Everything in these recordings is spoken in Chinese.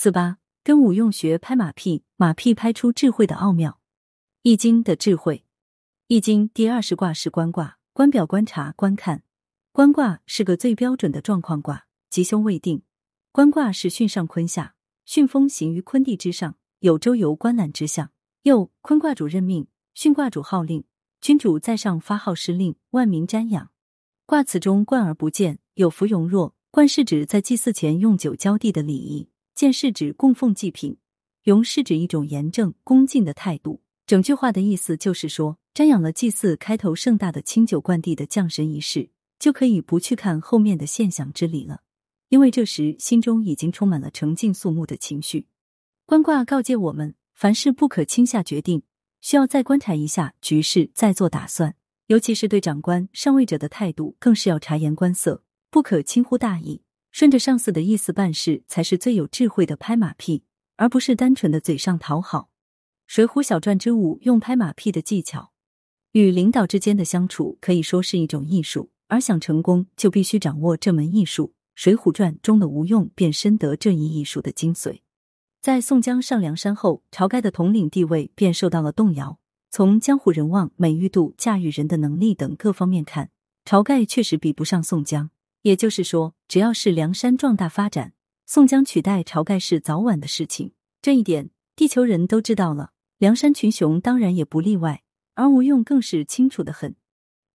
四八跟吴用学拍马屁，马屁拍出智慧的奥妙。易经的智慧，易经第二十卦是观卦，观表观察观看。观卦是个最标准的状况卦，吉凶未定。观卦是巽上坤下，巽风行于坤地之上，有周游观览之象。又坤卦主任命，巽卦主号令，君主在上发号施令，万民瞻仰。卦辞中观而不见，有福容若。观是指在祭祀前用酒浇地的礼仪，见是指供奉祭品，容是指一种严正恭敬的态度。整句话的意思就是说，瞻仰了祭祀开头盛大的清酒灌地的降神仪式，就可以不去看后面的献享之礼了，因为这时心中已经充满了澄净肃穆的情绪。观卦告诫我们，凡事不可轻下决定，需要再观察一下局势，再做打算。尤其是对长官、上位者的态度，更是要察言观色。不可轻忽大意，顺着上司的意思办事，才是最有智慧的拍马屁，而不是单纯的嘴上讨好。《水浒小传》之五用拍马屁的技巧，与领导之间的相处可以说是一种艺术，而想成功就必须掌握这门艺术。《水浒传》中的吴用便深得这一艺术的精髓。在宋江上梁山后，晁盖的统领地位便受到了动摇。从江湖人望、美誉度、驾驭人的能力等各方面看，晁盖确实比不上宋江。也就是说，只要是梁山壮大发展，宋江取代晁盖是早晚的事情。这一点，地球人都知道了，梁山群雄当然也不例外。而吴用更是清楚的很。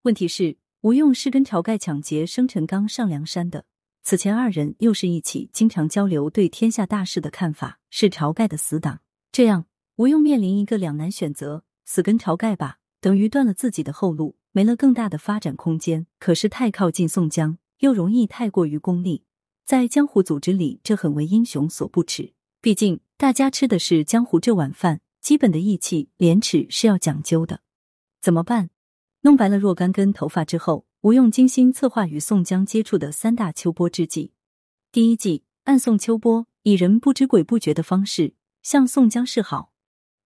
问题是，吴用是跟晁盖抢劫生辰纲上梁山的，此前二人又是一起经常交流对天下大事的看法，是晁盖的死党。这样，吴用面临一个两难选择：死跟晁盖吧，等于断了自己的后路，没了更大的发展空间；可是太靠近宋江。又容易太过于功利，在江湖组织里，这很为英雄所不齿。毕竟大家吃的是江湖这碗饭，基本的义气、廉耻是要讲究的。怎么办？弄白了若干根头发之后，吴用精心策划与宋江接触的三大秋波之计。第一计，暗送秋波，以人不知鬼不觉的方式向宋江示好。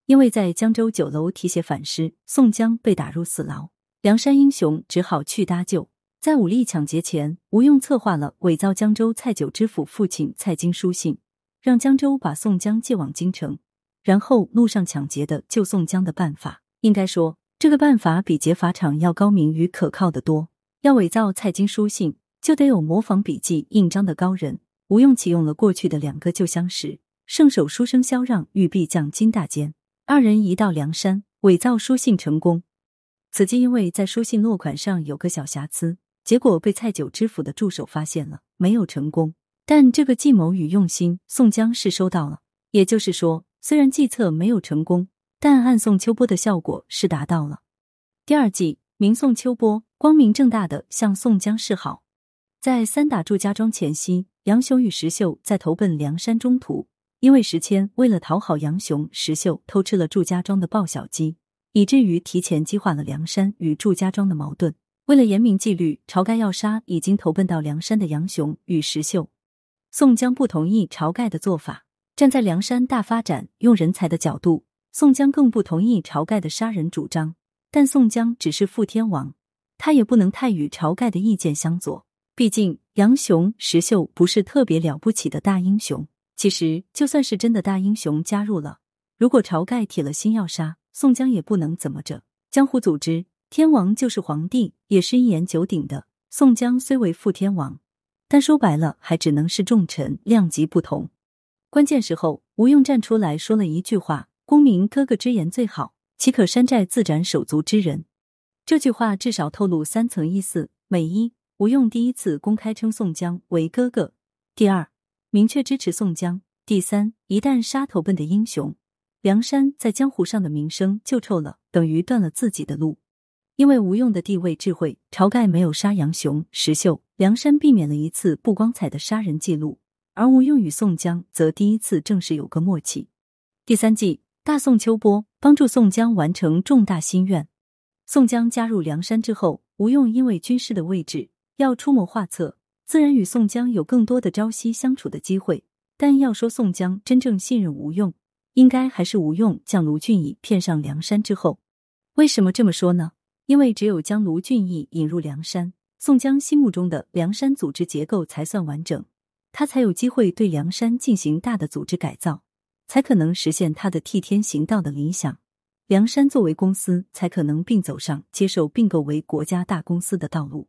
因为在江州酒楼提携反诗，宋江被打入死牢，梁山英雄只好去搭救。在武力抢劫前，吴用策划了伪造江州蔡九知府父亲蔡京书信，让江州把宋江借往京城，然后路上抢劫的救宋江的办法。应该说，这个办法比劫法场要高明与可靠的多。要伪造蔡京书信，就得有模仿笔记、印章的高人。吴用启用了过去的两个旧相识，圣手书生萧让与壁匠金大坚，二人一到梁山，伪造书信成功。此计因为在书信落款上有个小瑕疵。结果被蔡九知府的助手发现了，没有成功。但这个计谋与用心，宋江是收到了。也就是说，虽然计策没有成功，但暗送秋波的效果是达到了。第二计，明送秋波，光明正大的向宋江示好。在三打祝家庄前夕，杨雄与石秀在投奔梁山中途，因为石谦为了讨好杨雄、石秀，偷吃了祝家庄的鲍小鸡，以至于提前激化了梁山与祝家庄的矛盾。为了严明纪律，晁盖要杀已经投奔到梁山的杨雄与石秀。宋江不同意晁盖的做法，站在梁山大发展、用人才的角度，宋江更不同意晁盖的杀人主张。但宋江只是副天王，他也不能太与晁盖的意见相左。毕竟杨雄、石秀不是特别了不起的大英雄。其实就算是真的大英雄加入了，如果晁盖铁了心要杀，宋江也不能怎么着。江湖组织。天王就是皇帝，也是一言九鼎的。宋江虽为副天王，但说白了还只能是重臣，量级不同。关键时候，吴用站出来说了一句话：“公明哥哥之言最好，岂可山寨自斩手足之人？”这句话至少透露三层意思：每一，吴用第一次公开称宋江为哥哥；第二，明确支持宋江；第三，一旦杀头奔的英雄，梁山在江湖上的名声就臭了，等于断了自己的路。因为吴用的地位智慧，晁盖没有杀杨雄、石秀，梁山避免了一次不光彩的杀人记录；而吴用与宋江则第一次正式有个默契。第三季大宋秋波帮助宋江完成重大心愿。宋江加入梁山之后，吴用因为军师的位置要出谋划策，自然与宋江有更多的朝夕相处的机会。但要说宋江真正信任吴用，应该还是吴用将卢俊义骗上梁山之后。为什么这么说呢？因为只有将卢俊义引入梁山，宋江心目中的梁山组织结构才算完整。他才有机会对梁山进行大的组织改造，才可能实现他的替天行道的理想。梁山作为公司，才可能并走上接受并购为国家大公司的道路。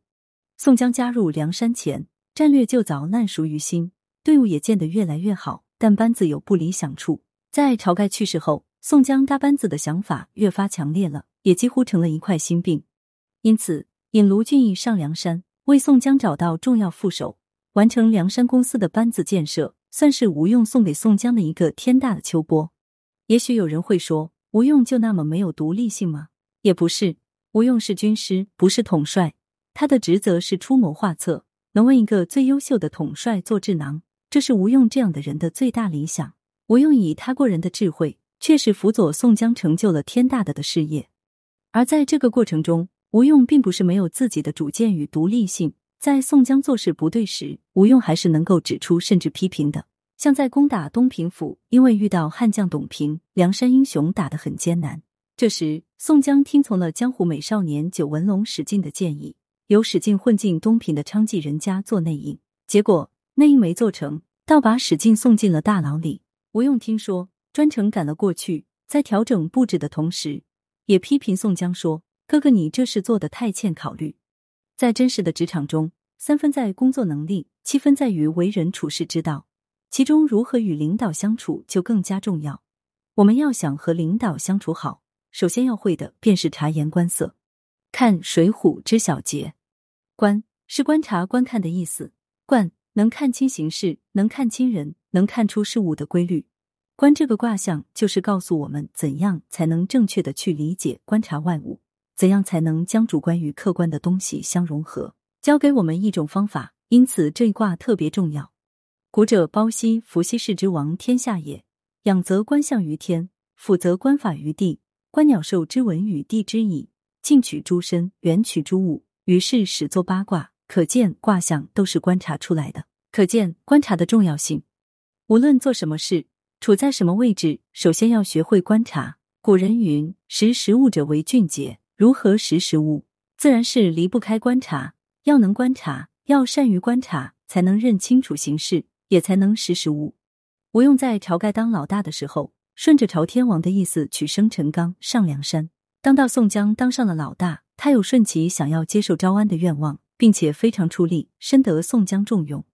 宋江加入梁山前，战略就早烂熟于心，队伍也建得越来越好，但班子有不理想处。在晁盖去世后，宋江搭班子的想法越发强烈了，也几乎成了一块心病。因此，引卢俊义上梁山，为宋江找到重要副手，完成梁山公司的班子建设，算是吴用送给宋江的一个天大的秋波。也许有人会说。吴用就那么没有独立性吗？也不是，吴用是军师，不是统帅，他的职责是出谋划策，能为一个最优秀的统帅做智囊，这是吴用这样的人的最大理想。吴用以他过人的智慧，确实辅佐宋江成就了天大的的事业。而在这个过程中，吴用并不是没有自己的主见与独立性，在宋江做事不对时，吴用还是能够指出甚至批评的。像在攻打东平府，因为遇到悍将董平，梁山英雄打得很艰难。这时，宋江听从了江湖美少年九纹龙史进的建议，由史进混进东平的娼妓人家做内应。结果内应没做成，倒把史进送进了大牢里。吴用听说，专程赶了过去，在调整布置的同时，也批评宋江说：“哥哥，你这事做的太欠考虑。在真实的职场中，三分在工作能力，七分在于为人处事之道。”其中如何与领导相处就更加重要。我们要想和领导相处好，首先要会的便是察言观色。看《水浒》知小节，观是观察、观看的意思。观能看清形势，能看清人，能看出事物的规律。观这个卦象就是告诉我们怎样才能正确的去理解、观察万物，怎样才能将主观与客观的东西相融合，教给我们一种方法。因此这一卦特别重要。古者包羲，伏羲氏之王天下也。仰则观象于天，俯则观法于地。观鸟兽之文与地之矣。近取诸身，远取诸物。于是始作八卦。可见卦象都是观察出来的。可见观察的重要性。无论做什么事，处在什么位置，首先要学会观察。古人云：“识时务者为俊杰。”如何识时务？自然是离不开观察。要能观察，要善于观察，才能认清楚形势。也才能识时务。吴用在晁盖当老大的时候，顺着朝天王的意思取生辰纲上梁山。当到宋江当上了老大，他有顺其想要接受招安的愿望，并且非常出力，深得宋江重用。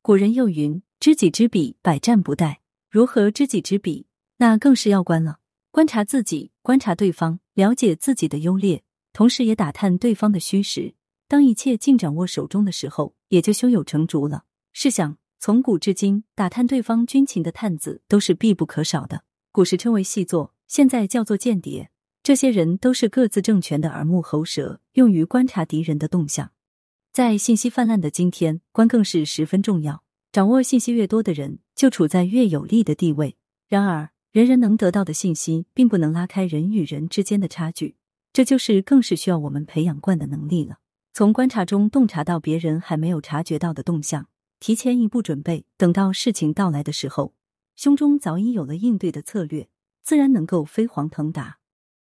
古人又云：“知己知彼，百战不殆。”如何知己知彼？那更是要观了。观察自己，观察对方，了解自己的优劣，同时也打探对方的虚实。当一切尽掌握手中的时候，也就胸有成竹了。试想。从古至今，打探对方军情的探子都是必不可少的。古时称为细作，现在叫做间谍。这些人都是各自政权的耳目喉舌，用于观察敌人的动向。在信息泛滥的今天，观更是十分重要。掌握信息越多的人，就处在越有利的地位。然而，人人能得到的信息，并不能拉开人与人之间的差距。这就是更是需要我们培养惯的能力了。从观察中洞察到别人还没有察觉到的动向。提前一步准备，等到事情到来的时候，胸中早已有了应对的策略，自然能够飞黄腾达。